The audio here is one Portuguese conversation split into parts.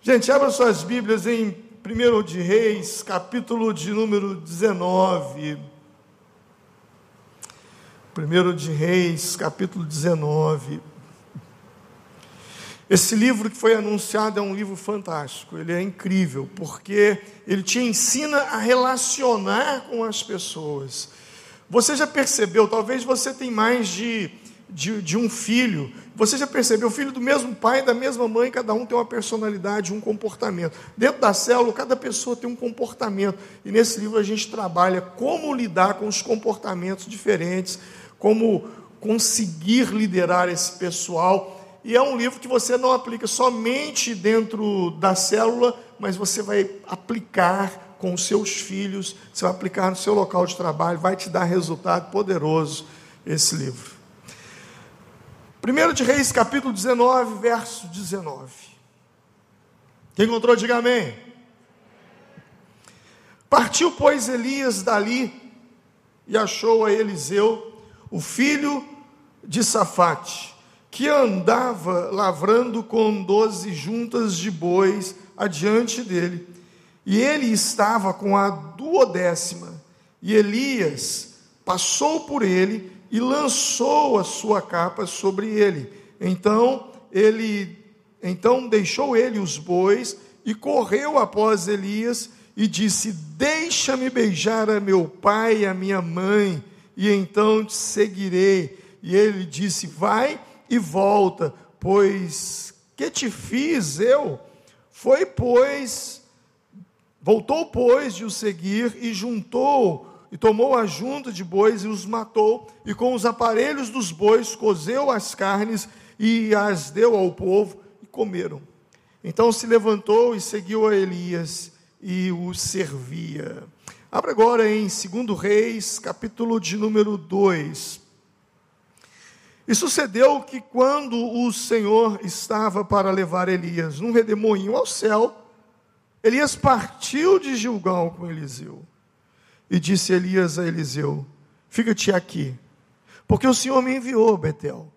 Gente, abra suas Bíblias em 1 de Reis, capítulo de número 19. 1 de Reis, capítulo 19. Esse livro que foi anunciado é um livro fantástico, ele é incrível, porque ele te ensina a relacionar com as pessoas. Você já percebeu, talvez você tenha mais de de, de, um filho. Você já percebeu, filho do mesmo pai, da mesma mãe, cada um tem uma personalidade, um comportamento. Dentro da célula, cada pessoa tem um comportamento. E nesse livro a gente trabalha como lidar com os comportamentos diferentes, como conseguir liderar esse pessoal. E é um livro que você não aplica somente dentro da célula, mas você vai aplicar com os seus filhos, você vai aplicar no seu local de trabalho, vai te dar resultado poderoso esse livro. 1 de Reis, capítulo 19, verso 19. Quem encontrou, diga amém. Partiu, pois, Elias dali e achou a Eliseu, o filho de Safate, que andava lavrando com doze juntas de bois adiante dele. E ele estava com a duodécima. E Elias passou por ele e lançou a sua capa sobre ele. Então ele então deixou ele os bois e correu após Elias e disse: Deixa-me beijar a meu pai e a minha mãe, e então te seguirei. E ele disse: Vai e volta, pois que te fiz eu? Foi, pois, voltou, pois, de o seguir e juntou e tomou a junta de bois e os matou, e com os aparelhos dos bois cozeu as carnes e as deu ao povo, e comeram. Então se levantou e seguiu a Elias e o servia. Abra agora em 2 Reis, capítulo de número 2. E sucedeu que quando o Senhor estava para levar Elias num redemoinho ao céu, Elias partiu de Gilgal com Eliseu. E disse Elias a Eliseu: Fica-te aqui, porque o Senhor me enviou, Betel.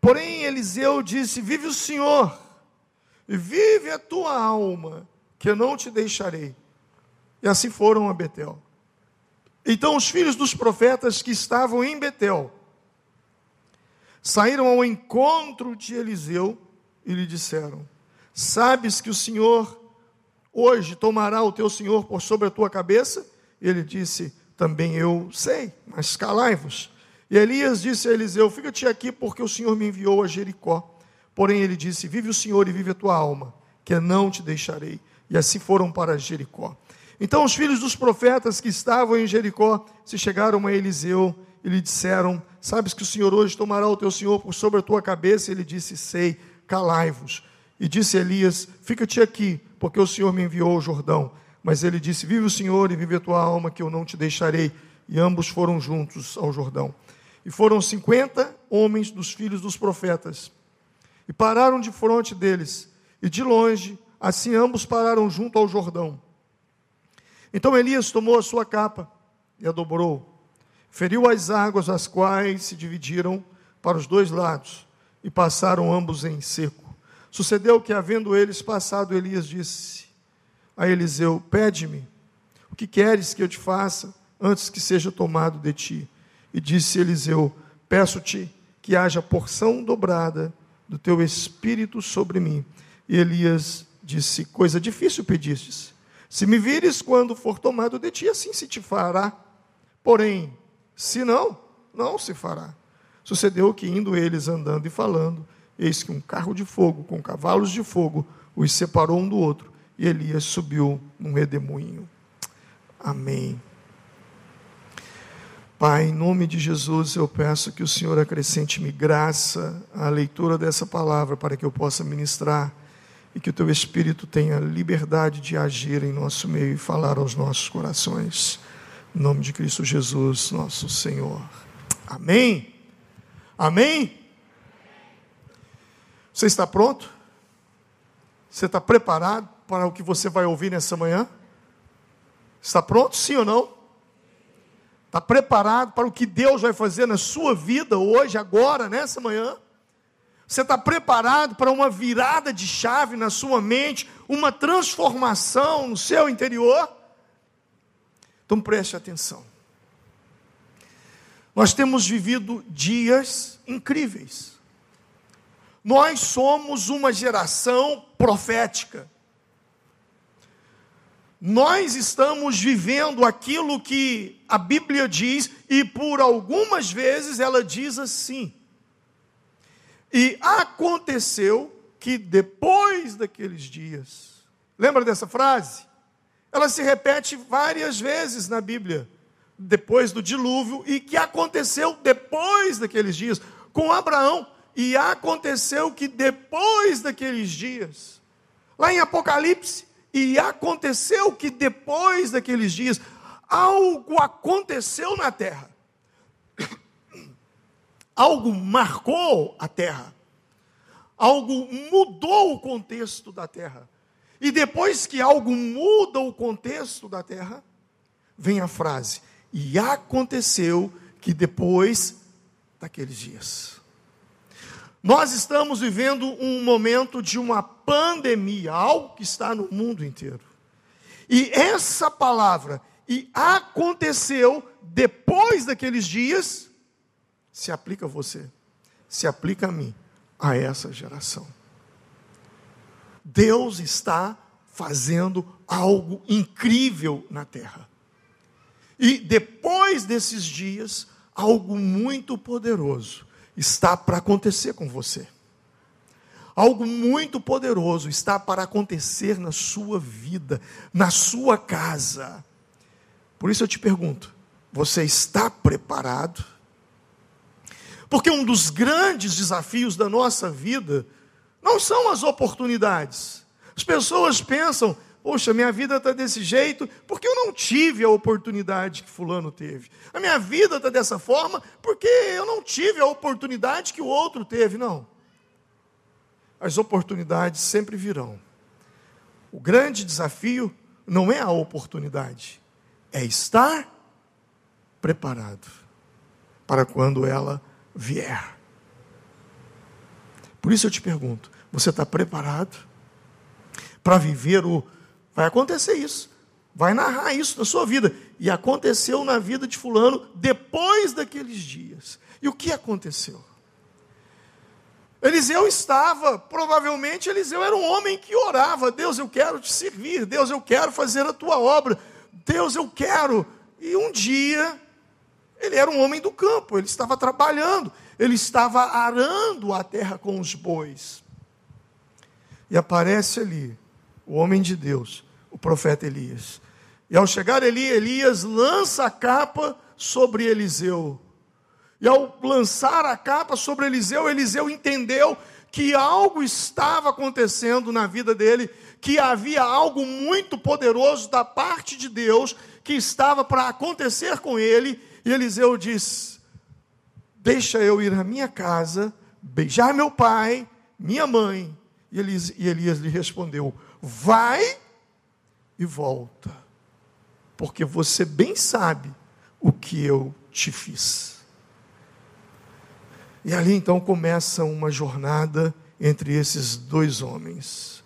Porém, Eliseu disse: Vive o Senhor, e vive a tua alma, que eu não te deixarei. E assim foram a Betel. Então os filhos dos profetas que estavam em Betel saíram ao encontro de Eliseu e lhe disseram: Sabes que o Senhor hoje tomará o teu senhor por sobre a tua cabeça? Ele disse: Também eu sei, mas calai-vos. E Elias disse a Eliseu: Fica-te aqui, porque o Senhor me enviou a Jericó. Porém, ele disse: Vive o Senhor e vive a tua alma, que não te deixarei. E assim foram para Jericó. Então os filhos dos profetas que estavam em Jericó se chegaram a Eliseu e lhe disseram: Sabes que o Senhor hoje tomará o teu senhor por sobre a tua cabeça? E ele disse: Sei, calai-vos. E disse Elias: Fica-te aqui, porque o Senhor me enviou ao Jordão. Mas ele disse: Vive o Senhor e vive a tua alma, que eu não te deixarei. E ambos foram juntos ao Jordão. E foram cinquenta homens dos filhos dos profetas. E pararam de fronte deles. E de longe, assim ambos pararam junto ao Jordão. Então Elias tomou a sua capa e a dobrou. Feriu as águas, as quais se dividiram para os dois lados. E passaram ambos em seco. Sucedeu que, havendo eles passado, Elias disse: a Eliseu: Pede-me, o que queres que eu te faça antes que seja tomado de ti? E disse Eliseu: Peço-te que haja porção dobrada do teu espírito sobre mim. E Elias disse: Coisa difícil pedistes. Se me vires quando for tomado de ti, assim se te fará. Porém, se não, não se fará. Sucedeu que, indo eles andando e falando, eis que um carro de fogo com cavalos de fogo os separou um do outro e Elias subiu num redemoinho. Amém. Pai, em nome de Jesus, eu peço que o Senhor acrescente-me graça à leitura dessa palavra para que eu possa ministrar e que o teu Espírito tenha liberdade de agir em nosso meio e falar aos nossos corações. Em nome de Cristo Jesus, nosso Senhor. Amém. Amém. Você está pronto? Você está preparado? Para o que você vai ouvir nessa manhã? Está pronto, sim ou não? Está preparado para o que Deus vai fazer na sua vida hoje, agora, nessa manhã? Você está preparado para uma virada de chave na sua mente, uma transformação no seu interior? Então preste atenção. Nós temos vivido dias incríveis. Nós somos uma geração profética. Nós estamos vivendo aquilo que a Bíblia diz, e por algumas vezes ela diz assim. E aconteceu que depois daqueles dias, lembra dessa frase? Ela se repete várias vezes na Bíblia, depois do dilúvio, e que aconteceu depois daqueles dias, com Abraão. E aconteceu que depois daqueles dias, lá em Apocalipse, e aconteceu que depois daqueles dias, algo aconteceu na terra. Algo marcou a terra. Algo mudou o contexto da terra. E depois que algo muda o contexto da terra, vem a frase: E aconteceu que depois daqueles dias. Nós estamos vivendo um momento de uma pandemia, algo que está no mundo inteiro. E essa palavra, e aconteceu depois daqueles dias, se aplica a você, se aplica a mim, a essa geração. Deus está fazendo algo incrível na terra. E depois desses dias, algo muito poderoso está para acontecer com você. Algo muito poderoso está para acontecer na sua vida, na sua casa. Por isso eu te pergunto: você está preparado? Porque um dos grandes desafios da nossa vida não são as oportunidades. As pessoas pensam, Poxa, minha vida está desse jeito porque eu não tive a oportunidade que Fulano teve. A minha vida está dessa forma porque eu não tive a oportunidade que o outro teve. Não. As oportunidades sempre virão. O grande desafio não é a oportunidade, é estar preparado para quando ela vier. Por isso eu te pergunto: você está preparado para viver o Vai acontecer isso. Vai narrar isso na sua vida. E aconteceu na vida de Fulano depois daqueles dias. E o que aconteceu? Eliseu estava, provavelmente Eliseu era um homem que orava: Deus, eu quero te servir, Deus, eu quero fazer a tua obra, Deus, eu quero. E um dia, ele era um homem do campo, ele estava trabalhando, ele estava arando a terra com os bois. E aparece ali o homem de Deus, o profeta Elias. E ao chegar Eli, Elias lança a capa sobre Eliseu. E ao lançar a capa sobre Eliseu, Eliseu entendeu que algo estava acontecendo na vida dele, que havia algo muito poderoso da parte de Deus que estava para acontecer com ele. E Eliseu diz: Deixa eu ir à minha casa, beijar meu pai, minha mãe. E Elias, e Elias lhe respondeu: Vai e volta, porque você bem sabe o que eu te fiz. E ali então começa uma jornada entre esses dois homens.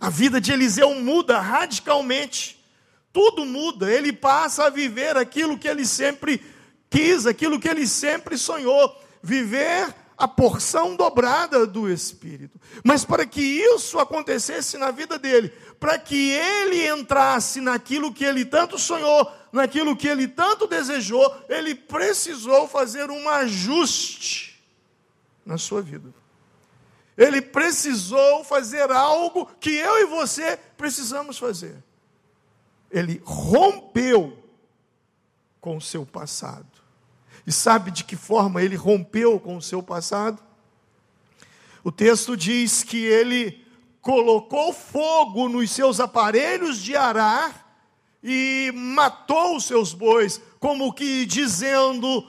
A vida de Eliseu muda radicalmente. Tudo muda, ele passa a viver aquilo que ele sempre quis, aquilo que ele sempre sonhou, viver a porção dobrada do Espírito. Mas para que isso acontecesse na vida dele, para que ele entrasse naquilo que ele tanto sonhou, naquilo que ele tanto desejou, ele precisou fazer um ajuste na sua vida. Ele precisou fazer algo que eu e você precisamos fazer. Ele rompeu com o seu passado. E sabe de que forma ele rompeu com o seu passado? O texto diz que ele colocou fogo nos seus aparelhos de arar e matou os seus bois, como que dizendo: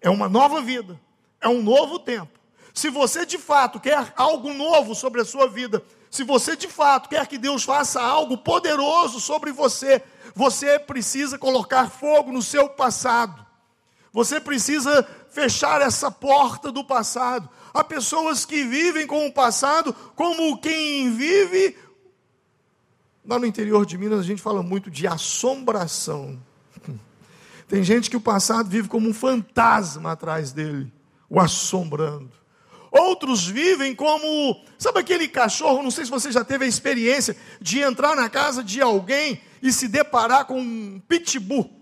é uma nova vida, é um novo tempo. Se você de fato quer algo novo sobre a sua vida, se você de fato quer que Deus faça algo poderoso sobre você, você precisa colocar fogo no seu passado. Você precisa fechar essa porta do passado. Há pessoas que vivem com o passado como quem vive. Lá no interior de Minas a gente fala muito de assombração. Tem gente que o passado vive como um fantasma atrás dele, o assombrando. Outros vivem como, sabe aquele cachorro, não sei se você já teve a experiência de entrar na casa de alguém e se deparar com um pitbull.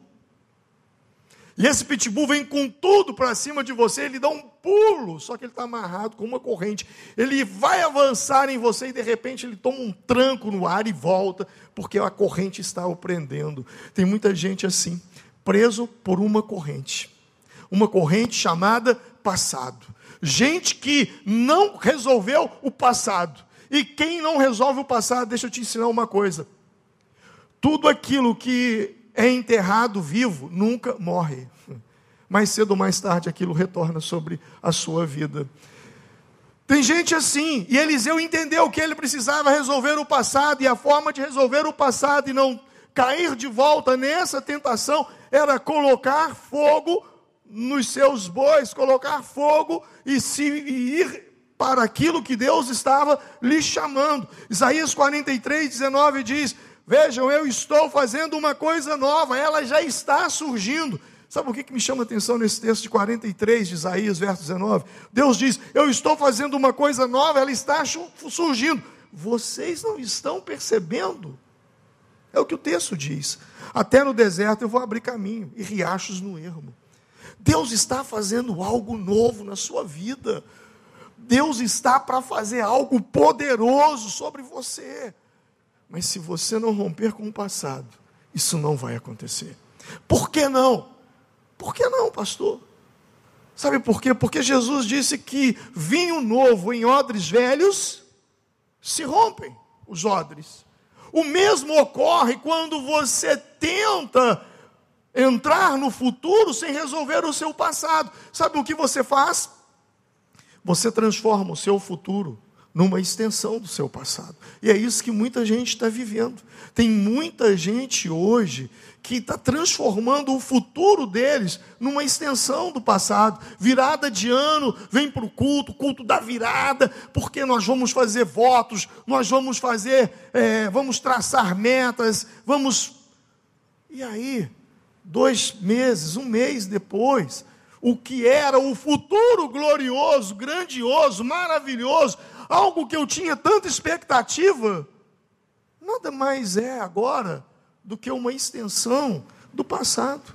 E esse pitbull vem com tudo para cima de você, ele dá um pulo, só que ele está amarrado com uma corrente. Ele vai avançar em você e de repente ele toma um tranco no ar e volta, porque a corrente está o prendendo. Tem muita gente assim, preso por uma corrente. Uma corrente chamada passado. Gente que não resolveu o passado. E quem não resolve o passado, deixa eu te ensinar uma coisa. Tudo aquilo que é enterrado vivo nunca morre. Mais cedo ou mais tarde aquilo retorna sobre a sua vida. Tem gente assim, e Eliseu entendeu que ele precisava resolver o passado, e a forma de resolver o passado e não cair de volta nessa tentação era colocar fogo nos seus bois, colocar fogo e se e ir para aquilo que Deus estava lhe chamando. Isaías 43, 19 diz: Vejam, eu estou fazendo uma coisa nova, ela já está surgindo. Sabe o que, me chama a atenção nesse texto de 43 de Isaías, verso 19? Deus diz: Eu estou fazendo uma coisa nova, ela está surgindo. Vocês não estão percebendo. É o que o texto diz. Até no deserto eu vou abrir caminho e riachos no ermo. Deus está fazendo algo novo na sua vida. Deus está para fazer algo poderoso sobre você. Mas se você não romper com o passado, isso não vai acontecer. Por que não? Por que não, pastor? Sabe por quê? Porque Jesus disse que vinho novo em odres velhos se rompem os odres. O mesmo ocorre quando você tenta entrar no futuro sem resolver o seu passado. Sabe o que você faz? Você transforma o seu futuro numa extensão do seu passado. E é isso que muita gente está vivendo. Tem muita gente hoje que está transformando o futuro deles numa extensão do passado. Virada de ano, vem para o culto, culto da virada, porque nós vamos fazer votos, nós vamos fazer, é, vamos traçar metas, vamos. E aí, dois meses, um mês depois, o que era o futuro glorioso, grandioso, maravilhoso, algo que eu tinha tanta expectativa, nada mais é agora do que uma extensão do passado.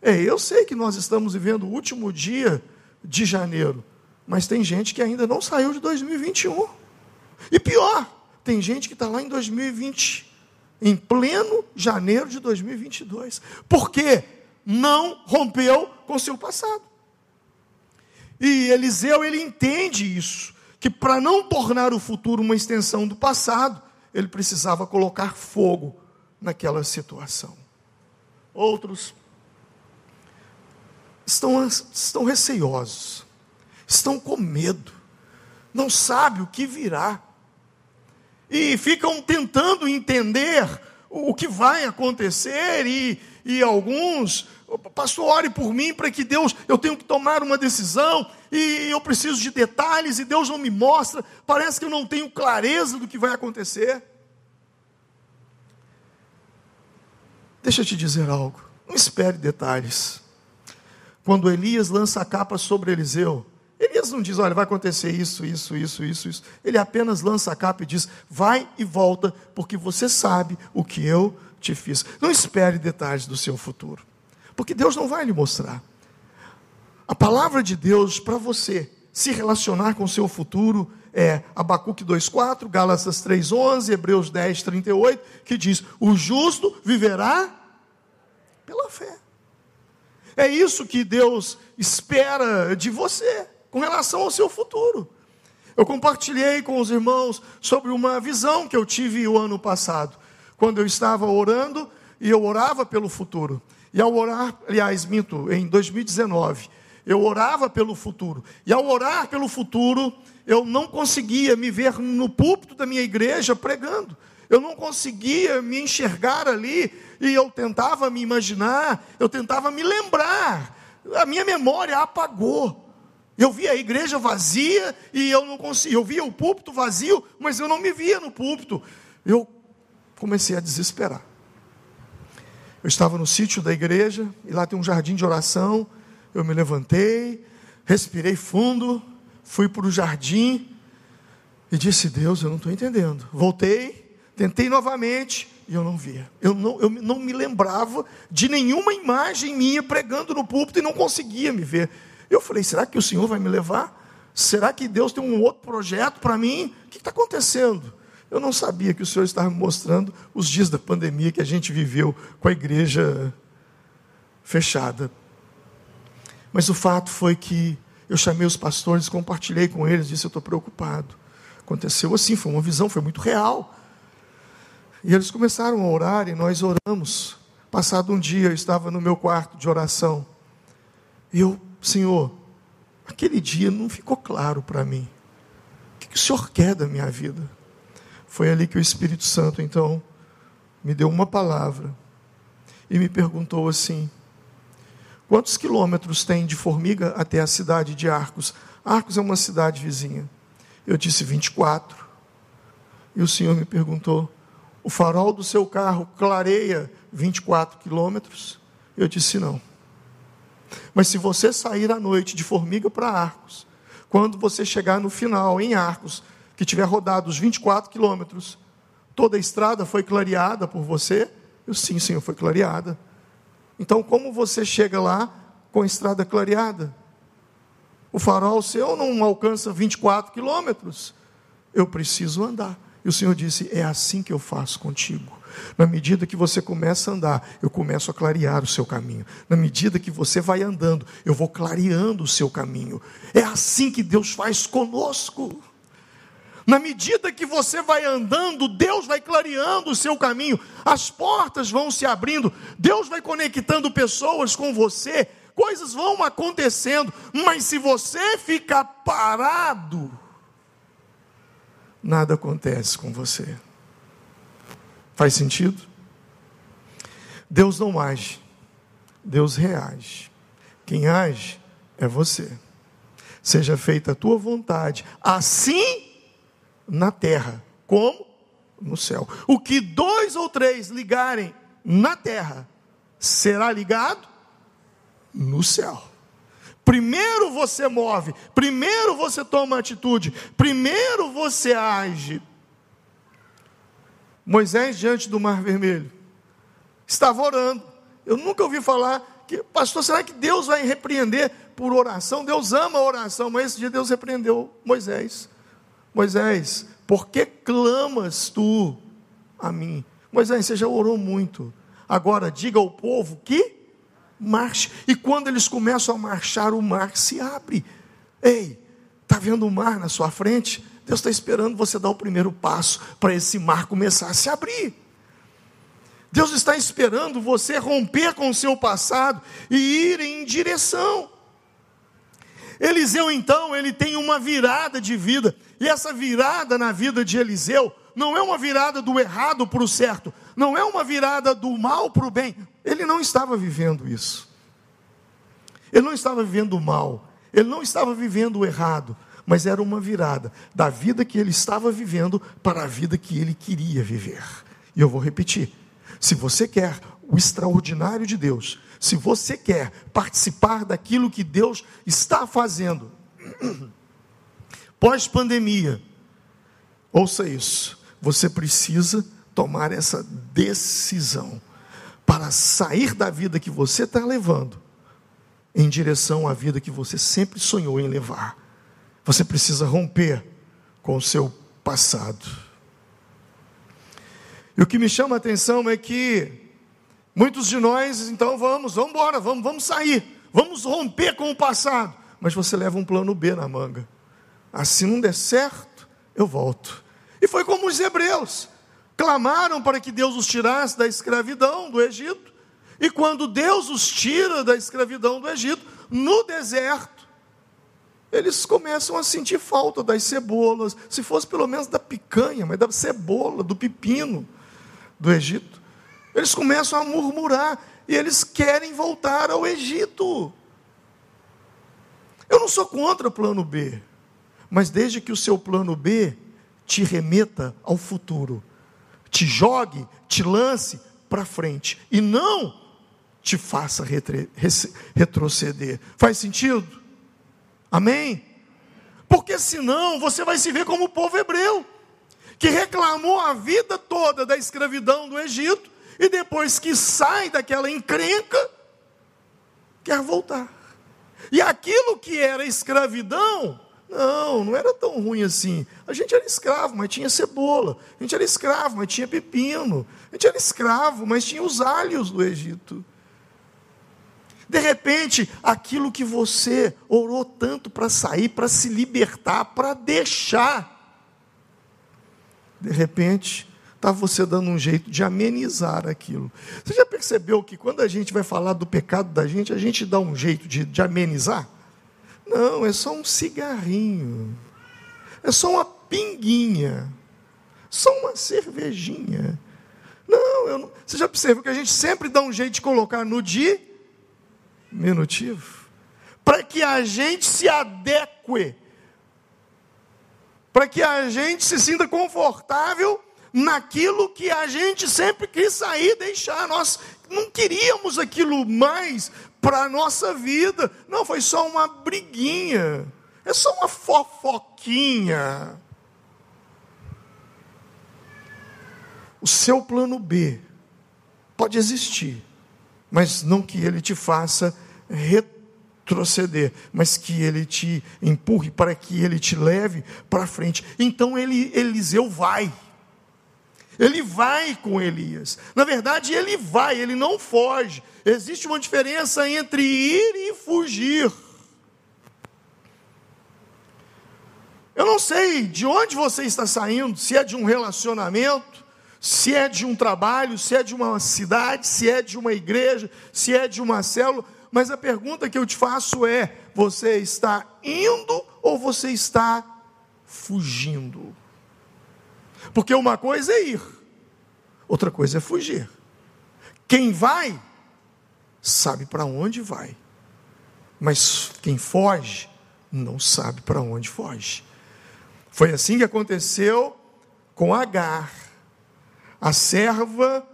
É, eu sei que nós estamos vivendo o último dia de janeiro, mas tem gente que ainda não saiu de 2021. E pior, tem gente que está lá em 2020, em pleno janeiro de 2022. Por quê? Não rompeu com seu passado. E Eliseu, ele entende isso que para não tornar o futuro uma extensão do passado, ele precisava colocar fogo naquela situação. Outros estão, estão receiosos, estão com medo, não sabem o que virá, e ficam tentando entender o que vai acontecer, e, e alguns Pastor, ore por mim para que Deus, eu tenho que tomar uma decisão e eu preciso de detalhes e Deus não me mostra. Parece que eu não tenho clareza do que vai acontecer. Deixa eu te dizer algo. Não espere detalhes. Quando Elias lança a capa sobre Eliseu, Elias não diz, olha, vai acontecer isso, isso, isso, isso, isso. Ele apenas lança a capa e diz, vai e volta, porque você sabe o que eu te fiz. Não espere detalhes do seu futuro porque Deus não vai lhe mostrar. A palavra de Deus para você se relacionar com o seu futuro é Abacuque 2,4, Gálatas 3,11, Hebreus 10, 38, que diz: O justo viverá pela fé. É isso que Deus espera de você com relação ao seu futuro. Eu compartilhei com os irmãos sobre uma visão que eu tive o ano passado, quando eu estava orando e eu orava pelo futuro. E ao orar, aliás, minto, em 2019, eu orava pelo futuro. E ao orar pelo futuro, eu não conseguia me ver no púlpito da minha igreja pregando. Eu não conseguia me enxergar ali e eu tentava me imaginar, eu tentava me lembrar a minha memória apagou. Eu via a igreja vazia e eu não conseguia. Eu via o púlpito vazio, mas eu não me via no púlpito. Eu comecei a desesperar. Eu estava no sítio da igreja e lá tem um jardim de oração. Eu me levantei, respirei fundo, fui para o jardim e disse: Deus, eu não estou entendendo. Voltei, tentei novamente e eu não via. Eu não, eu não me lembrava de nenhuma imagem minha pregando no púlpito e não conseguia me ver. Eu falei: será que o Senhor vai me levar? Será que Deus tem um outro projeto para mim? O que está acontecendo? Eu não sabia que o Senhor estava me mostrando os dias da pandemia que a gente viveu com a igreja fechada. Mas o fato foi que eu chamei os pastores, compartilhei com eles, disse: Eu estou preocupado. Aconteceu assim, foi uma visão, foi muito real. E eles começaram a orar e nós oramos. Passado um dia, eu estava no meu quarto de oração. E eu Senhor, aquele dia não ficou claro para mim. O que o Senhor quer da minha vida? Foi ali que o Espírito Santo, então, me deu uma palavra e me perguntou assim: quantos quilômetros tem de Formiga até a cidade de Arcos? Arcos é uma cidade vizinha. Eu disse 24. E o Senhor me perguntou: o farol do seu carro clareia 24 quilômetros? Eu disse: não. Mas se você sair à noite de Formiga para Arcos, quando você chegar no final, em Arcos, que tiver rodado os 24 quilômetros, toda a estrada foi clareada por você? Eu, sim, Senhor, foi clareada. Então, como você chega lá com a estrada clareada? O farol seu não alcança 24 quilômetros. Eu preciso andar. E o Senhor disse: É assim que eu faço contigo. Na medida que você começa a andar, eu começo a clarear o seu caminho. Na medida que você vai andando, eu vou clareando o seu caminho. É assim que Deus faz conosco. Na medida que você vai andando, Deus vai clareando o seu caminho, as portas vão se abrindo, Deus vai conectando pessoas com você, coisas vão acontecendo, mas se você ficar parado, nada acontece com você. Faz sentido? Deus não age, Deus reage. Quem age é você. Seja feita a tua vontade, assim na terra, como no céu. O que dois ou três ligarem na terra, será ligado no céu. Primeiro você move, primeiro você toma atitude, primeiro você age Moisés diante do Mar Vermelho. Estava orando. Eu nunca ouvi falar que, pastor, será que Deus vai repreender por oração? Deus ama a oração, mas esse dia Deus repreendeu Moisés. Moisés, por que clamas tu a mim? Moisés, você já orou muito. Agora diga ao povo que marche. E quando eles começam a marchar, o mar se abre. Ei, está vendo o mar na sua frente? Deus está esperando você dar o primeiro passo para esse mar começar a se abrir. Deus está esperando você romper com o seu passado e ir em direção. Eliseu, então, ele tem uma virada de vida, e essa virada na vida de Eliseu não é uma virada do errado para o certo, não é uma virada do mal para o bem. Ele não estava vivendo isso. Ele não estava vivendo o mal, ele não estava vivendo o errado, mas era uma virada da vida que ele estava vivendo para a vida que ele queria viver. E eu vou repetir: se você quer o extraordinário de Deus, se você quer participar daquilo que Deus está fazendo, pós-pandemia, ouça isso, você precisa tomar essa decisão para sair da vida que você está levando em direção à vida que você sempre sonhou em levar. Você precisa romper com o seu passado. E o que me chama a atenção é que muitos de nós, então vamos, vamos embora, vamos, vamos sair, vamos romper com o passado. Mas você leva um plano B na manga. Assim não der certo, eu volto. E foi como os hebreus. Clamaram para que Deus os tirasse da escravidão do Egito. E quando Deus os tira da escravidão do Egito, no deserto, eles começam a sentir falta das cebolas, se fosse pelo menos da picanha, mas da cebola, do pepino do Egito. Eles começam a murmurar e eles querem voltar ao Egito. Eu não sou contra o plano B, mas desde que o seu plano B te remeta ao futuro, te jogue, te lance para frente e não te faça retroceder. Faz sentido? Amém? Porque senão você vai se ver como o povo hebreu, que reclamou a vida toda da escravidão do Egito e depois que sai daquela encrenca, quer voltar. E aquilo que era escravidão, não, não era tão ruim assim. A gente era escravo, mas tinha cebola. A gente era escravo, mas tinha pepino. A gente era escravo, mas tinha os alhos do Egito. De repente, aquilo que você orou tanto para sair, para se libertar, para deixar, de repente, está você dando um jeito de amenizar aquilo. Você já percebeu que quando a gente vai falar do pecado da gente, a gente dá um jeito de, de amenizar? Não, é só um cigarrinho, é só uma pinguinha, só uma cervejinha. Não, eu não, você já percebeu que a gente sempre dá um jeito de colocar no dia minutivo, para que a gente se adeque, para que a gente se sinta confortável naquilo que a gente sempre quis sair, deixar. Nós não queríamos aquilo mais para a nossa vida. Não, foi só uma briguinha, é só uma fofoquinha. O seu plano B pode existir, mas não que ele te faça retroceder, mas que ele te empurre para que ele te leve para frente. Então ele, Eliseu vai. Ele vai com Elias. Na verdade, ele vai, ele não foge. Existe uma diferença entre ir e fugir. Eu não sei de onde você está saindo, se é de um relacionamento, se é de um trabalho, se é de uma cidade, se é de uma igreja, se é de uma célula, mas a pergunta que eu te faço é: você está indo ou você está fugindo? Porque uma coisa é ir, outra coisa é fugir. Quem vai, sabe para onde vai, mas quem foge, não sabe para onde foge. Foi assim que aconteceu com Agar a serva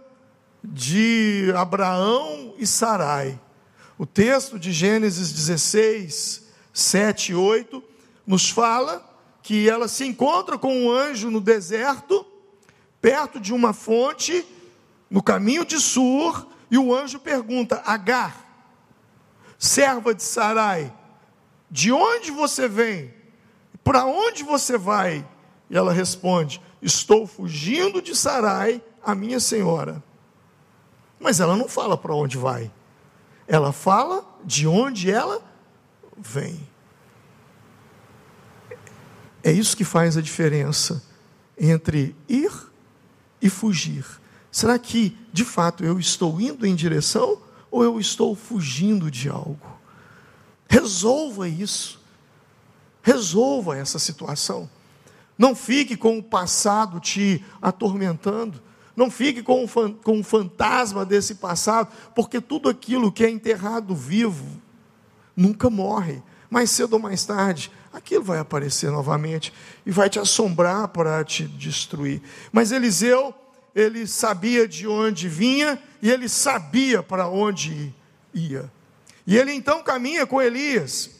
de Abraão e Sarai. O texto de Gênesis 16, 7 e 8 nos fala que ela se encontra com um anjo no deserto, perto de uma fonte, no caminho de Sur, e o anjo pergunta: Agar, serva de Sarai, de onde você vem? Para onde você vai? E ela responde: Estou fugindo de Sarai, a minha senhora. Mas ela não fala para onde vai. Ela fala de onde ela vem. É isso que faz a diferença entre ir e fugir. Será que, de fato, eu estou indo em direção ou eu estou fugindo de algo? Resolva isso. Resolva essa situação. Não fique com o passado te atormentando. Não fique com o, com o fantasma desse passado, porque tudo aquilo que é enterrado vivo nunca morre. Mais cedo ou mais tarde, aquilo vai aparecer novamente e vai te assombrar para te destruir. Mas Eliseu, ele sabia de onde vinha e ele sabia para onde ia. E ele então caminha com Elias.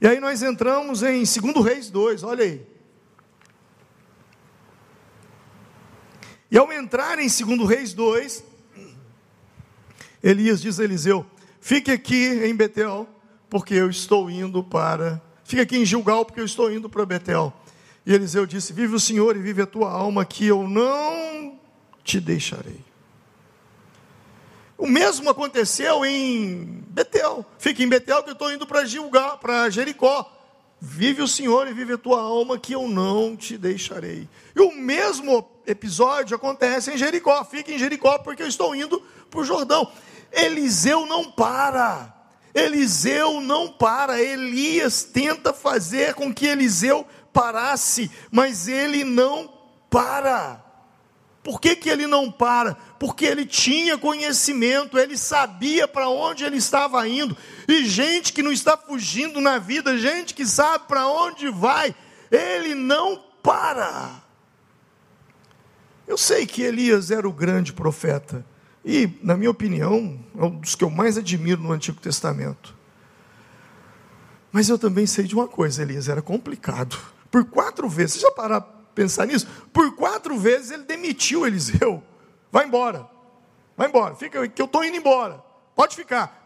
E aí nós entramos em 2 Reis 2, olha aí. E ao entrar em 2 Reis 2, Elias diz a Eliseu: Fique aqui em Betel, porque eu estou indo para. Fique aqui em Gilgal, porque eu estou indo para Betel. E Eliseu disse: Vive o Senhor e vive a tua alma, que eu não te deixarei. O mesmo aconteceu em Betel. Fique em Betel, que eu estou indo para Gilgal, para Jericó. Vive o Senhor e vive a tua alma, que eu não te deixarei. E o mesmo episódio acontece em Jericó. Fique em Jericó, porque eu estou indo para o Jordão. Eliseu não para. Eliseu não para. Elias tenta fazer com que Eliseu parasse, mas ele não para. Por que, que ele não para? Porque ele tinha conhecimento, ele sabia para onde ele estava indo. E gente que não está fugindo na vida, gente que sabe para onde vai, ele não para. Eu sei que Elias era o grande profeta, e, na minha opinião, é um dos que eu mais admiro no Antigo Testamento. Mas eu também sei de uma coisa, Elias, era complicado. Por quatro vezes, você já parar para pensar nisso? Por quatro vezes ele demitiu Eliseu. Vai embora, vai embora, fica que eu estou indo embora, pode ficar.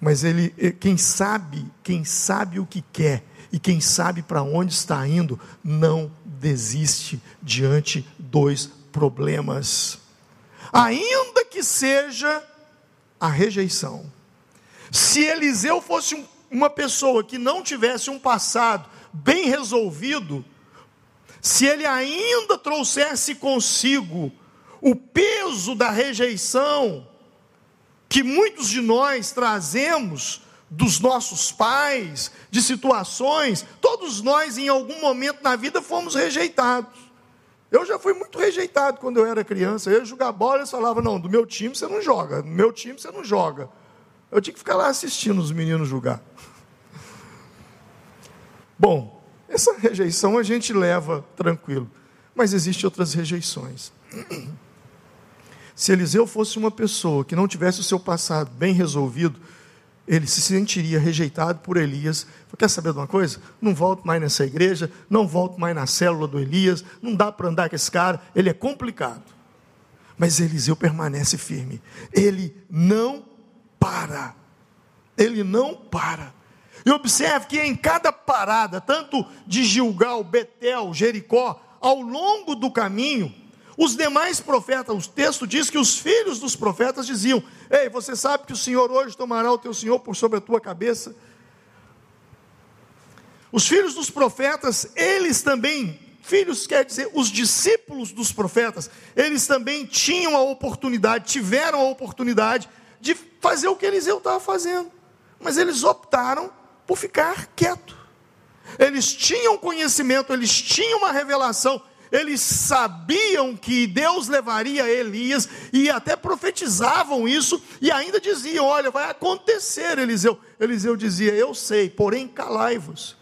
Mas ele, eh, quem sabe, quem sabe o que quer e quem sabe para onde está indo, não desiste diante dos problemas. Ainda que seja a rejeição. Se Eliseu fosse um, uma pessoa que não tivesse um passado bem resolvido, se ele ainda trouxesse consigo o peso da rejeição que muitos de nós trazemos dos nossos pais, de situações, todos nós em algum momento na vida fomos rejeitados. Eu já fui muito rejeitado quando eu era criança. Eu ia jogar bola, eles falavam: não, do meu time você não joga, do meu time você não joga. Eu tinha que ficar lá assistindo os meninos jogar. Bom, essa rejeição a gente leva tranquilo, mas existem outras rejeições. Se Eliseu fosse uma pessoa que não tivesse o seu passado bem resolvido, ele se sentiria rejeitado por Elias. Quer saber de uma coisa? Não volto mais nessa igreja, não volto mais na célula do Elias, não dá para andar com esse cara, ele é complicado. Mas Eliseu permanece firme, ele não para. Ele não para. E observe que em cada parada, tanto de Gilgal, Betel, Jericó, ao longo do caminho, os demais profetas, o texto diz que os filhos dos profetas diziam: Ei, você sabe que o Senhor hoje tomará o teu Senhor por sobre a tua cabeça? Os filhos dos profetas, eles também, filhos quer dizer os discípulos dos profetas, eles também tinham a oportunidade, tiveram a oportunidade de fazer o que Eliseu estava fazendo, mas eles optaram por ficar quieto. Eles tinham conhecimento, eles tinham uma revelação, eles sabiam que Deus levaria Elias e até profetizavam isso e ainda diziam: Olha, vai acontecer, Eliseu. Eliseu dizia: Eu sei, porém calai-vos.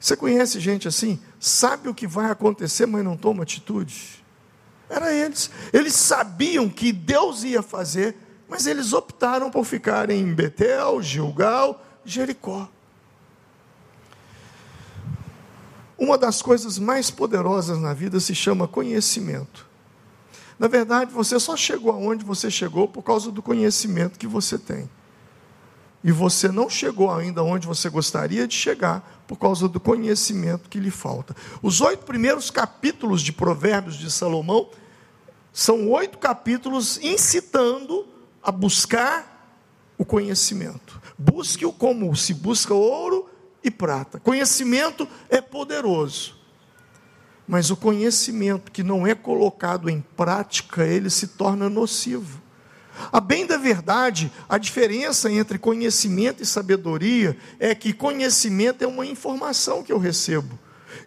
Você conhece gente assim? Sabe o que vai acontecer, mas não toma atitude? Era eles. Eles sabiam que Deus ia fazer, mas eles optaram por ficar em Betel, Gilgal, Jericó. Uma das coisas mais poderosas na vida se chama conhecimento. Na verdade, você só chegou aonde você chegou por causa do conhecimento que você tem. E você não chegou ainda onde você gostaria de chegar por causa do conhecimento que lhe falta. Os oito primeiros capítulos de Provérbios de Salomão são oito capítulos incitando a buscar o conhecimento. Busque-o como se busca ouro e prata. Conhecimento é poderoso. Mas o conhecimento que não é colocado em prática, ele se torna nocivo. A bem da verdade, a diferença entre conhecimento e sabedoria é que conhecimento é uma informação que eu recebo.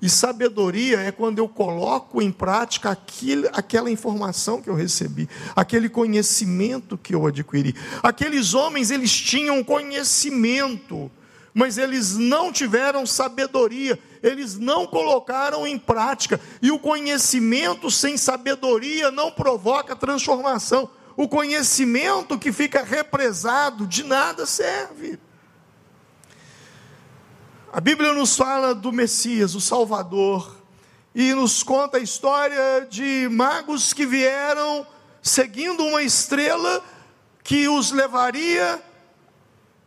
E sabedoria é quando eu coloco em prática aquilo, aquela informação que eu recebi, aquele conhecimento que eu adquiri. Aqueles homens, eles tinham conhecimento, mas eles não tiveram sabedoria, eles não colocaram em prática. E o conhecimento sem sabedoria não provoca transformação. O conhecimento que fica represado de nada serve. A Bíblia nos fala do Messias, o Salvador, e nos conta a história de magos que vieram seguindo uma estrela que os levaria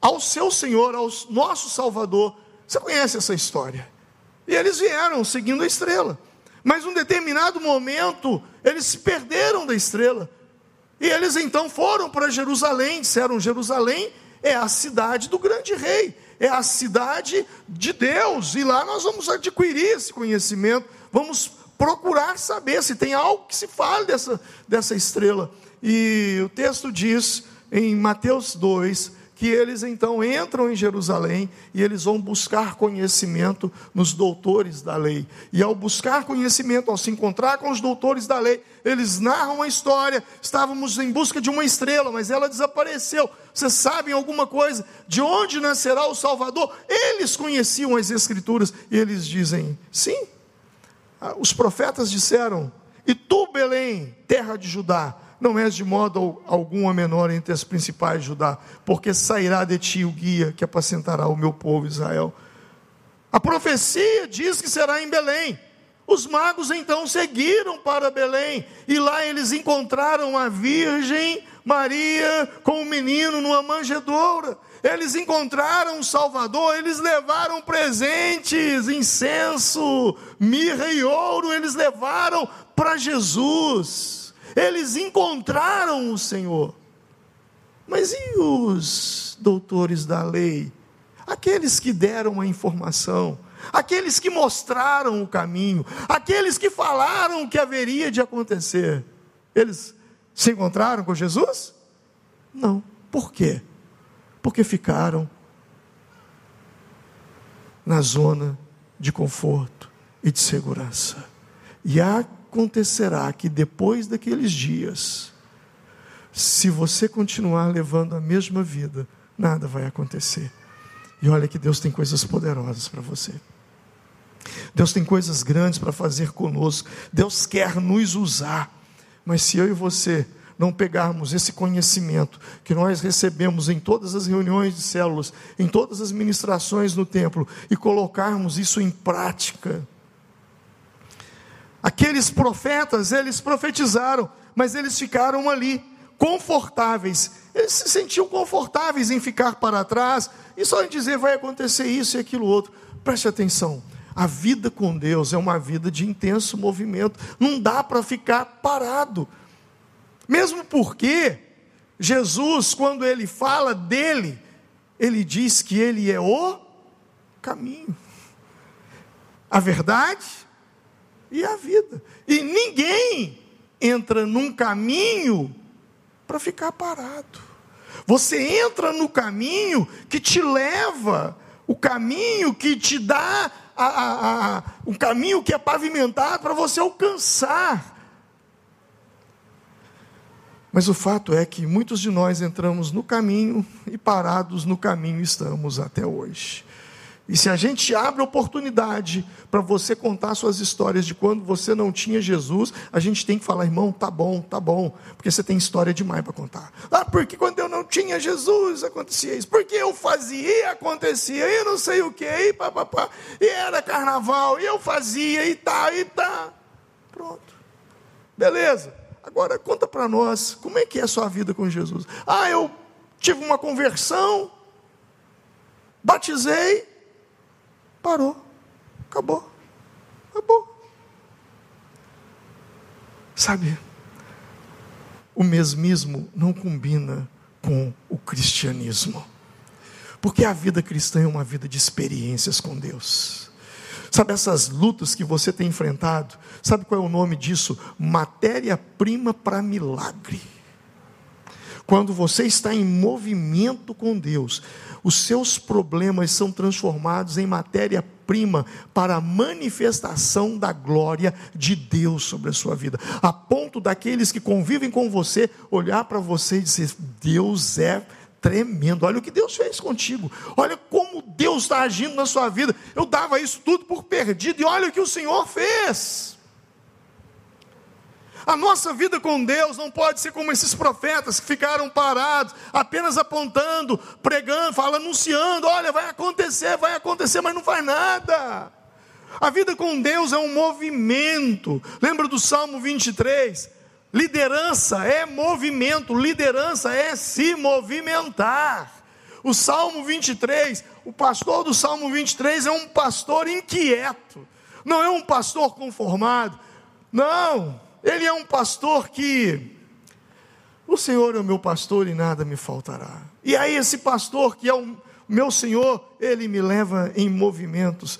ao seu Senhor, ao nosso Salvador. Você conhece essa história? E eles vieram seguindo a estrela. Mas um determinado momento, eles se perderam da estrela. E eles então foram para Jerusalém, disseram: Jerusalém é a cidade do grande rei é a cidade de Deus, e lá nós vamos adquirir esse conhecimento, vamos procurar saber se tem algo que se fale dessa, dessa estrela. E o texto diz em Mateus 2 que eles então entram em Jerusalém e eles vão buscar conhecimento nos doutores da lei. E ao buscar conhecimento, ao se encontrar com os doutores da lei, eles narram a história. Estávamos em busca de uma estrela, mas ela desapareceu. Vocês sabem alguma coisa? De onde nascerá o Salvador? Eles conheciam as Escrituras e eles dizem: sim. Ah, os profetas disseram: E tu, Belém, terra de Judá, não és de modo algum a menor entre as principais de Judá, porque sairá de ti o guia que apacentará o meu povo Israel. A profecia diz que será em Belém. Os magos então seguiram para Belém e lá eles encontraram a Virgem Maria com o menino numa manjedoura. Eles encontraram o Salvador, eles levaram presentes, incenso, mirra e ouro, eles levaram para Jesus. Eles encontraram o Senhor. Mas e os doutores da lei? Aqueles que deram a informação, aqueles que mostraram o caminho, aqueles que falaram o que haveria de acontecer. Eles se encontraram com Jesus? Não. Por quê? Porque ficaram na zona de conforto e de segurança. E há acontecerá que depois daqueles dias, se você continuar levando a mesma vida, nada vai acontecer. E olha que Deus tem coisas poderosas para você. Deus tem coisas grandes para fazer conosco. Deus quer nos usar. Mas se eu e você não pegarmos esse conhecimento que nós recebemos em todas as reuniões de células, em todas as ministrações no templo, e colocarmos isso em prática, Aqueles profetas, eles profetizaram, mas eles ficaram ali, confortáveis. Eles se sentiam confortáveis em ficar para trás e só em dizer vai acontecer isso e aquilo outro. Preste atenção. A vida com Deus é uma vida de intenso movimento. Não dá para ficar parado. Mesmo porque Jesus, quando ele fala dele, ele diz que ele é o caminho, a verdade e a vida. E ninguém entra num caminho para ficar parado. Você entra no caminho que te leva, o caminho que te dá a, a, a, um caminho que é pavimentado para você alcançar. Mas o fato é que muitos de nós entramos no caminho e parados no caminho estamos até hoje. E se a gente abre oportunidade para você contar suas histórias de quando você não tinha Jesus, a gente tem que falar, irmão, tá bom, tá bom, porque você tem história demais para contar. Ah, porque quando eu não tinha Jesus acontecia isso, porque eu fazia e acontecia, e não sei o que, e papapá, e era carnaval, e eu fazia, e tá, e tá. Pronto. Beleza. Agora conta para nós, como é que é a sua vida com Jesus? Ah, eu tive uma conversão, batizei, Parou. Acabou. Acabou. Sabe, o mesmismo não combina com o cristianismo. Porque a vida cristã é uma vida de experiências com Deus. Sabe essas lutas que você tem enfrentado? Sabe qual é o nome disso? Matéria-prima para milagre. Quando você está em movimento com Deus, os seus problemas são transformados em matéria-prima para a manifestação da glória de Deus sobre a sua vida, a ponto daqueles que convivem com você olhar para você e dizer: Deus é tremendo. Olha o que Deus fez contigo. Olha como Deus está agindo na sua vida. Eu dava isso tudo por perdido e olha o que o Senhor fez. A nossa vida com Deus não pode ser como esses profetas que ficaram parados, apenas apontando, pregando, falando, anunciando: olha, vai acontecer, vai acontecer, mas não faz nada. A vida com Deus é um movimento. Lembra do Salmo 23? Liderança é movimento, liderança é se movimentar. O Salmo 23, o pastor do Salmo 23 é um pastor inquieto, não é um pastor conformado. Não, ele é um pastor que o Senhor é o meu pastor e nada me faltará. E aí esse pastor que é o meu Senhor, ele me leva em movimentos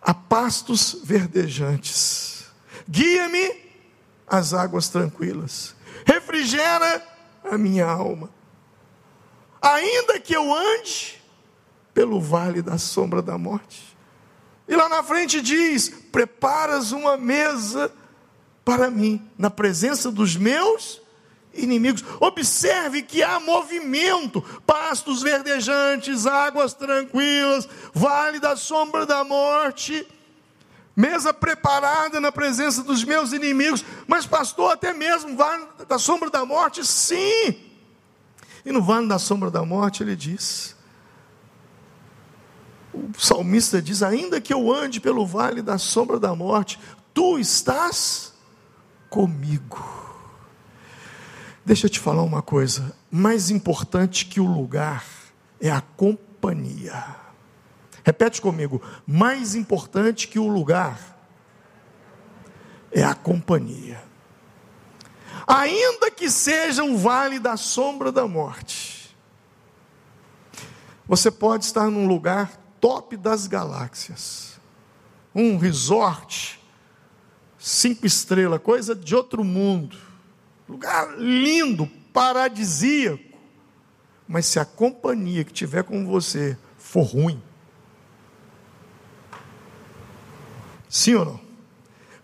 a pastos verdejantes. Guia-me às águas tranquilas. Refrigera a minha alma. ainda que eu ande pelo vale da sombra da morte. E lá na frente diz: Preparas uma mesa para mim, na presença dos meus inimigos. Observe que há movimento, pastos verdejantes, águas tranquilas, vale da sombra da morte, mesa preparada na presença dos meus inimigos. Mas, pastor, até mesmo vale da sombra da morte, sim. E no vale da sombra da morte, ele diz: o salmista diz: Ainda que eu ande pelo vale da sombra da morte, tu estás comigo. Deixa eu te falar uma coisa: mais importante que o lugar é a companhia. Repete comigo: mais importante que o lugar é a companhia. Ainda que seja um vale da sombra da morte, você pode estar num lugar top das galáxias. Um resort, cinco estrelas, coisa de outro mundo. Lugar lindo, paradisíaco. Mas se a companhia que tiver com você for ruim, sim ou não?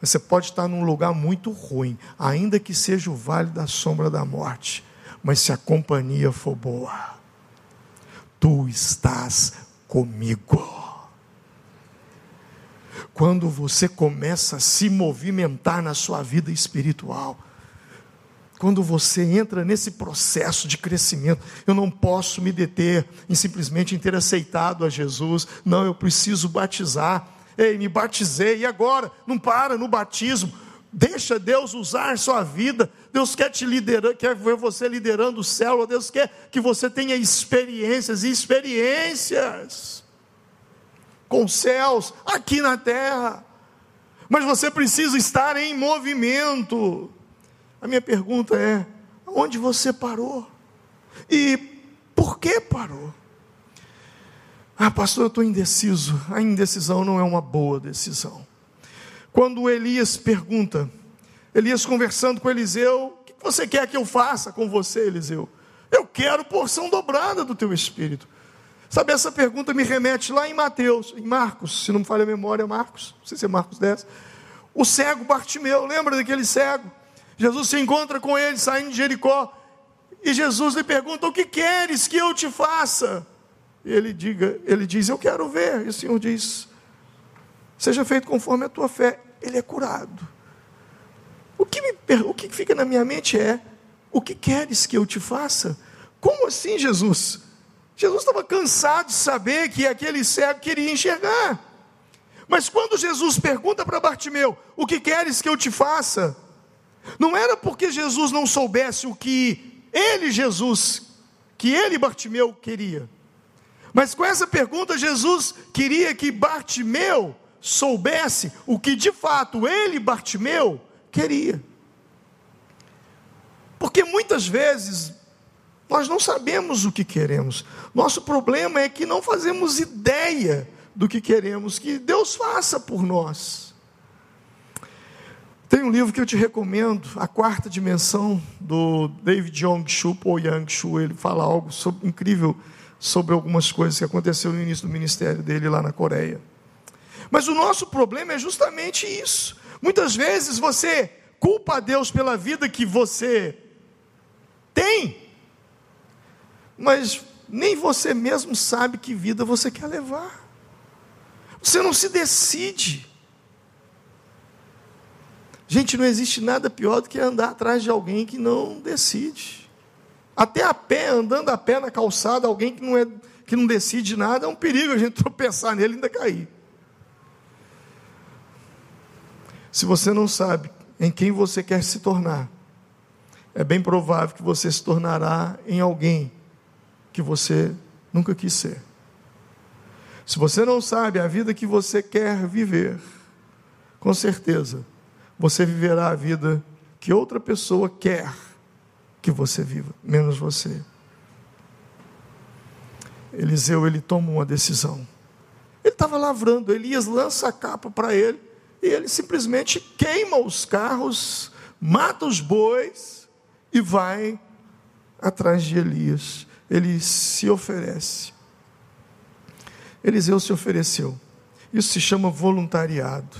Você pode estar num lugar muito ruim, ainda que seja o vale da sombra da morte, mas se a companhia for boa, tu estás comigo. Quando você começa a se movimentar na sua vida espiritual, quando você entra nesse processo de crescimento, eu não posso me deter em simplesmente ter aceitado a Jesus, não, eu preciso batizar. Ei, me batizei, e agora? Não para no batismo, Deixa Deus usar sua vida. Deus quer te liderar, quer ver você liderando o céu. Deus quer que você tenha experiências e experiências com céus aqui na terra. Mas você precisa estar em movimento. A minha pergunta é: onde você parou? E por que parou? Ah, pastor, eu estou indeciso. A indecisão não é uma boa decisão. Quando Elias pergunta, Elias conversando com Eliseu: O que você quer que eu faça com você, Eliseu? Eu quero porção dobrada do teu espírito. Sabe, essa pergunta me remete lá em Mateus, em Marcos, se não me falha a memória, Marcos, não sei se é Marcos 10. O cego Bartimeu, lembra daquele cego? Jesus se encontra com ele saindo de Jericó, e Jesus lhe pergunta: O que queres que eu te faça? E ele, diga, ele diz: Eu quero ver. E o Senhor diz: seja feito conforme a tua fé. Ele é curado. O que, me, o que fica na minha mente é: o que queres que eu te faça? Como assim, Jesus? Jesus estava cansado de saber que aquele cego queria enxergar. Mas quando Jesus pergunta para Bartimeu: O que queres que eu te faça? Não era porque Jesus não soubesse o que ele, Jesus, que ele, Bartimeu, queria. Mas com essa pergunta, Jesus queria que Bartimeu soubesse o que de fato ele, Bartimeu, queria. Porque muitas vezes nós não sabemos o que queremos. Nosso problema é que não fazemos ideia do que queremos que Deus faça por nós. Tem um livro que eu te recomendo, A Quarta Dimensão, do David Young-Shu, ou Yang-Shu, ele fala algo sobre, incrível sobre algumas coisas que aconteceram no início do ministério dele lá na Coreia. Mas o nosso problema é justamente isso. Muitas vezes você culpa a Deus pela vida que você tem, mas nem você mesmo sabe que vida você quer levar. Você não se decide. Gente, não existe nada pior do que andar atrás de alguém que não decide. Até a pé, andando a pé na calçada, alguém que não, é, que não decide nada, é um perigo a gente tropeçar nele e ainda cair. Se você não sabe em quem você quer se tornar, é bem provável que você se tornará em alguém que você nunca quis ser. Se você não sabe a vida que você quer viver, com certeza, você viverá a vida que outra pessoa quer que você viva, menos você. Eliseu, ele toma uma decisão. Ele estava lavrando, Elias lança a capa para ele e ele simplesmente queima os carros, mata os bois e vai atrás de Elias. Ele se oferece. Eliseu se ofereceu. Isso se chama voluntariado.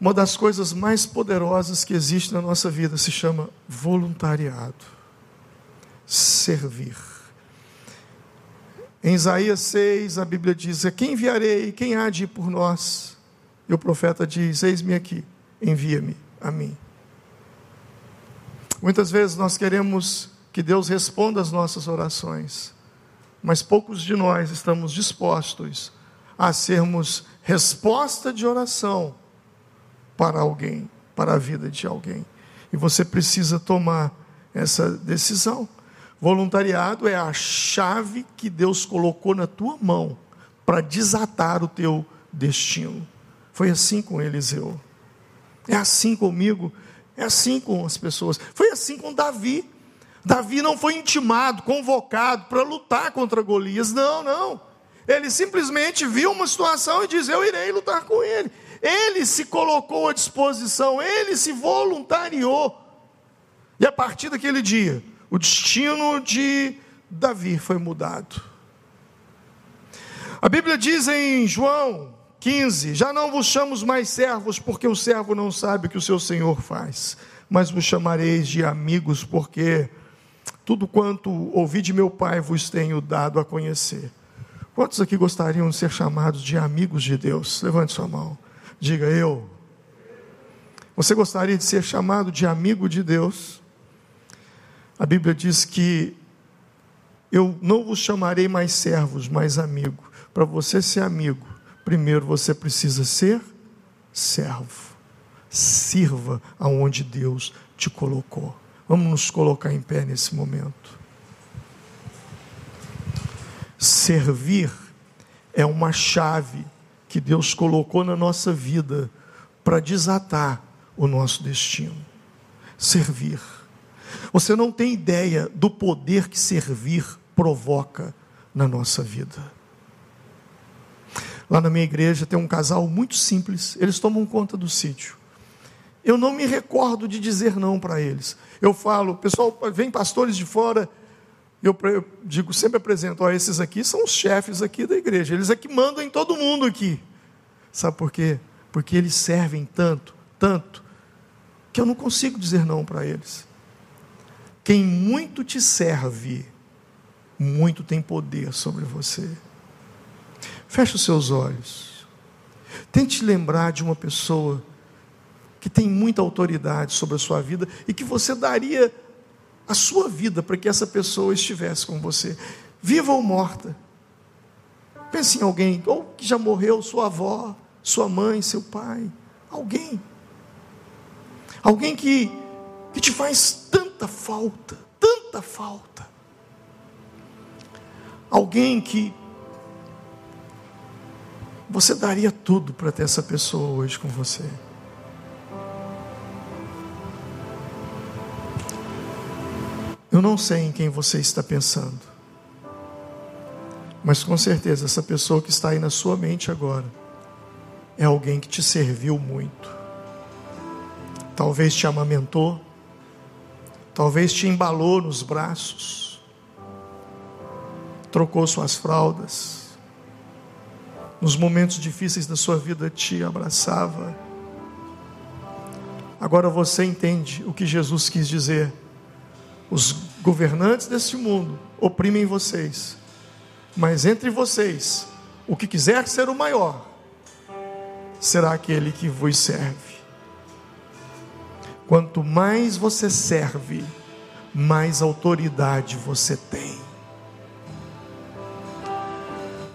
Uma das coisas mais poderosas que existe na nossa vida se chama voluntariado. Servir. Em Isaías 6, a Bíblia diz: Quem enviarei? Quem há de ir por nós? E o profeta diz: Eis-me aqui, envia-me a mim. Muitas vezes nós queremos que Deus responda às nossas orações, mas poucos de nós estamos dispostos a sermos resposta de oração para alguém, para a vida de alguém. E você precisa tomar essa decisão. Voluntariado é a chave que Deus colocou na tua mão para desatar o teu destino. Foi assim com Eliseu. É assim comigo, é assim com as pessoas. Foi assim com Davi. Davi não foi intimado, convocado para lutar contra Golias. Não, não. Ele simplesmente viu uma situação e diz: Eu irei lutar com ele. Ele se colocou à disposição, ele se voluntariou. E a partir daquele dia, o destino de Davi foi mudado. A Bíblia diz em João 15: Já não vos chamo mais servos, porque o servo não sabe o que o seu senhor faz, mas vos chamareis de amigos, porque tudo quanto ouvi de meu Pai vos tenho dado a conhecer. Quantos aqui gostariam de ser chamados de amigos de Deus? Levante sua mão. Diga eu. Você gostaria de ser chamado de amigo de Deus? A Bíblia diz que eu não vos chamarei mais servos, mas amigo. Para você ser amigo, primeiro você precisa ser servo. Sirva aonde Deus te colocou. Vamos nos colocar em pé nesse momento. Servir é uma chave que Deus colocou na nossa vida para desatar o nosso destino. Servir. Você não tem ideia do poder que servir provoca na nossa vida. Lá na minha igreja tem um casal muito simples, eles tomam conta do sítio. Eu não me recordo de dizer não para eles. Eu falo, pessoal, vem pastores de fora, eu, digo, sempre apresento, ó, esses aqui são os chefes aqui da igreja, eles é que mandam em todo mundo aqui. Sabe por quê? Porque eles servem tanto, tanto, que eu não consigo dizer não para eles. Quem muito te serve, muito tem poder sobre você. Feche os seus olhos. Tente lembrar de uma pessoa que tem muita autoridade sobre a sua vida e que você daria a sua vida para que essa pessoa estivesse com você, viva ou morta. Pense em alguém, ou que já morreu, sua avó, sua mãe, seu pai, alguém. Alguém que, que te faz tanta falta, tanta falta. Alguém que você daria tudo para ter essa pessoa hoje com você. Eu não sei em quem você está pensando, mas com certeza essa pessoa que está aí na sua mente agora é alguém que te serviu muito. Talvez te amamentou, talvez te embalou nos braços, trocou suas fraldas, nos momentos difíceis da sua vida te abraçava. Agora você entende o que Jesus quis dizer. Os governantes deste mundo oprimem vocês, mas entre vocês, o que quiser ser o maior, será aquele que vos serve. Quanto mais você serve, mais autoridade você tem.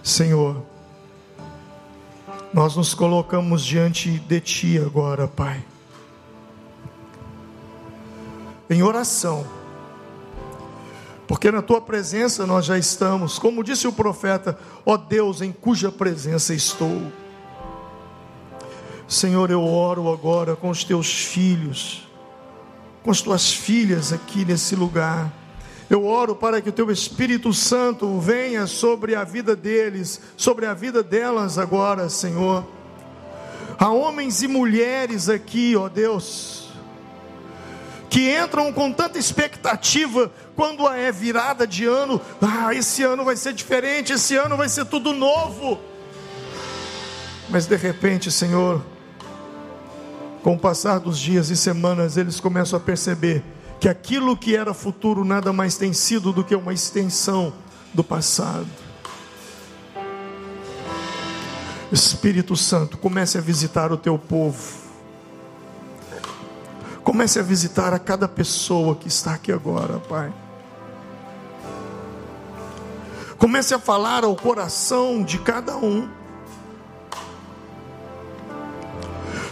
Senhor, nós nos colocamos diante de Ti agora, Pai, em oração, porque na Tua presença nós já estamos, como disse o profeta, ó Deus, em cuja presença estou. Senhor, eu oro agora com os Teus filhos com as tuas filhas aqui nesse lugar. Eu oro para que o teu Espírito Santo venha sobre a vida deles, sobre a vida delas agora, Senhor. Há homens e mulheres aqui, ó Deus, que entram com tanta expectativa quando é virada de ano. Ah, esse ano vai ser diferente, esse ano vai ser tudo novo. Mas de repente, Senhor, com o passar dos dias e semanas, eles começam a perceber que aquilo que era futuro nada mais tem sido do que uma extensão do passado. Espírito Santo, comece a visitar o teu povo. Comece a visitar a cada pessoa que está aqui agora, Pai. Comece a falar ao coração de cada um.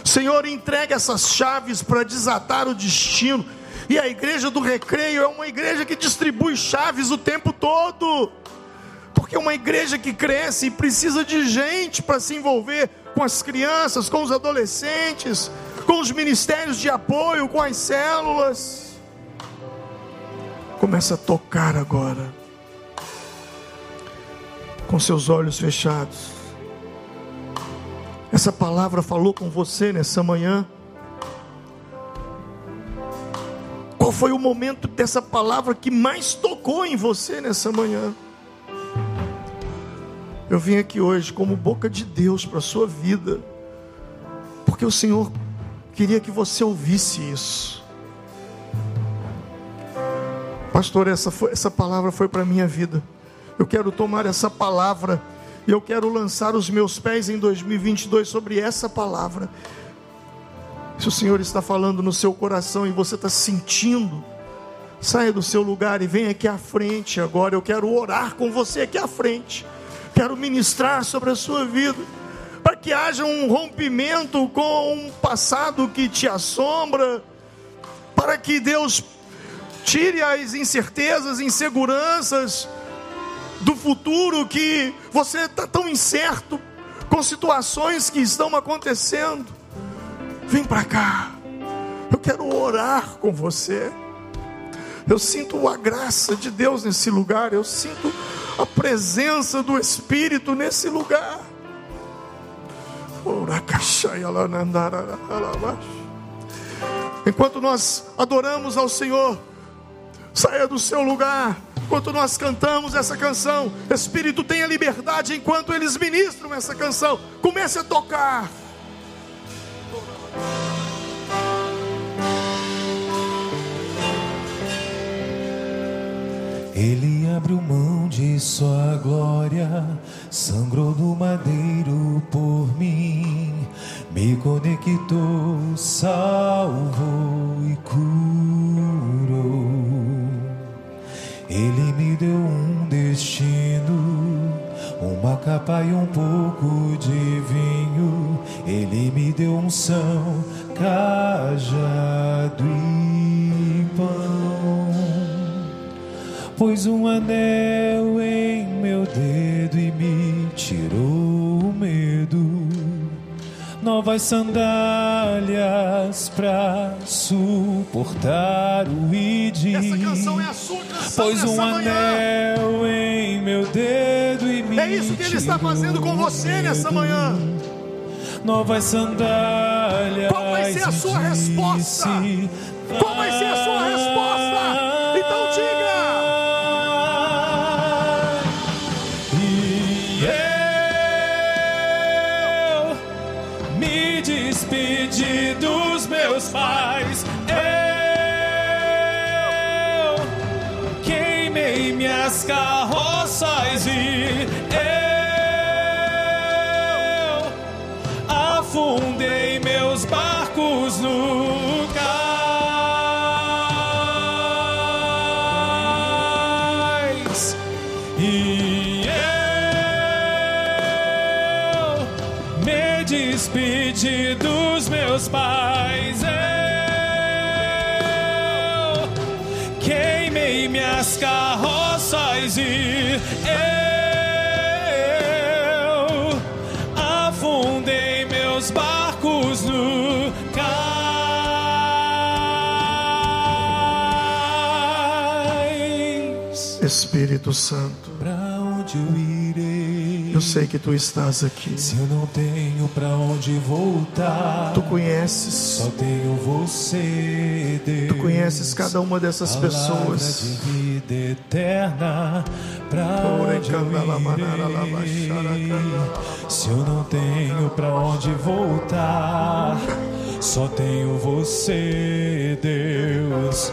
Senhor, entregue essas chaves para desatar o destino. E a igreja do recreio é uma igreja que distribui chaves o tempo todo. Porque é uma igreja que cresce e precisa de gente para se envolver com as crianças, com os adolescentes, com os ministérios de apoio, com as células. Começa a tocar agora com seus olhos fechados. Essa palavra falou com você nessa manhã. Qual foi o momento dessa palavra que mais tocou em você nessa manhã? Eu vim aqui hoje como boca de Deus para a sua vida, porque o Senhor queria que você ouvisse isso. Pastor, essa, foi, essa palavra foi para a minha vida. Eu quero tomar essa palavra e eu quero lançar os meus pés em 2022 sobre essa palavra. Se o Senhor está falando no seu coração e você está sentindo, saia do seu lugar e venha aqui à frente agora. Eu quero orar com você aqui à frente. Quero ministrar sobre a sua vida, para que haja um rompimento com um passado que te assombra, para que Deus tire as incertezas, inseguranças, do futuro que você está tão incerto com situações que estão acontecendo. Vem para cá. Eu quero orar com você. Eu sinto a graça de Deus nesse lugar. Eu sinto a presença do Espírito nesse lugar. Enquanto nós adoramos ao Senhor, saia do seu lugar enquanto nós cantamos essa canção. Espírito, tenha liberdade enquanto eles ministram essa canção. Comece a tocar. Ele abriu mão de sua glória, sangrou no madeiro por mim, me conectou, salvou e curou. Ele me deu um destino, uma capa e um pouco de vinho. Ele me deu um são, cajado e pão. Pôs um anel em meu dedo e me tirou novas sandálias pra suportar o id. Essa canção é a sua canção Pôs um anel manhã. em meu dedo e me É isso que ele está fazendo com você nessa manhã. Novas sandálias. Qual vai ser a sua resposta? Qual vai ser a sua resposta? Afundei meus barcos no cais. E eu me despedi dos meus pais. Espírito Santo, Pra onde eu irei? Eu sei que tu estás aqui. Se eu não tenho pra onde voltar, Tu conheces, só tenho você, Deus. tu conheces cada uma dessas pessoas. de vida eterna, pra Ore onde eu irei? Se eu não tenho pra onde voltar, só tenho você, Deus.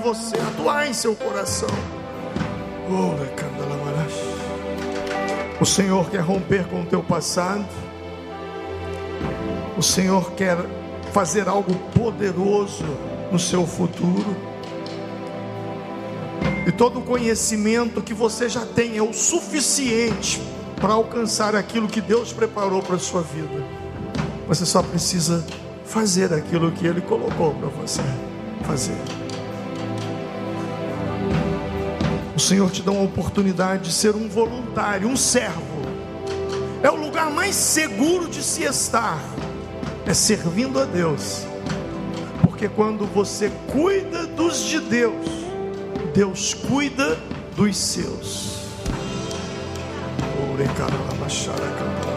você, atuar em seu coração. O Senhor quer romper com o teu passado. O Senhor quer fazer algo poderoso no seu futuro. E todo o conhecimento que você já tem é o suficiente para alcançar aquilo que Deus preparou para a sua vida. Você só precisa fazer aquilo que Ele colocou para você fazer. O Senhor te dá uma oportunidade de ser um voluntário, um servo. É o lugar mais seguro de se estar, é servindo a Deus. Porque quando você cuida dos de Deus, Deus cuida dos seus. Ore, caralabachara, cantarabachara.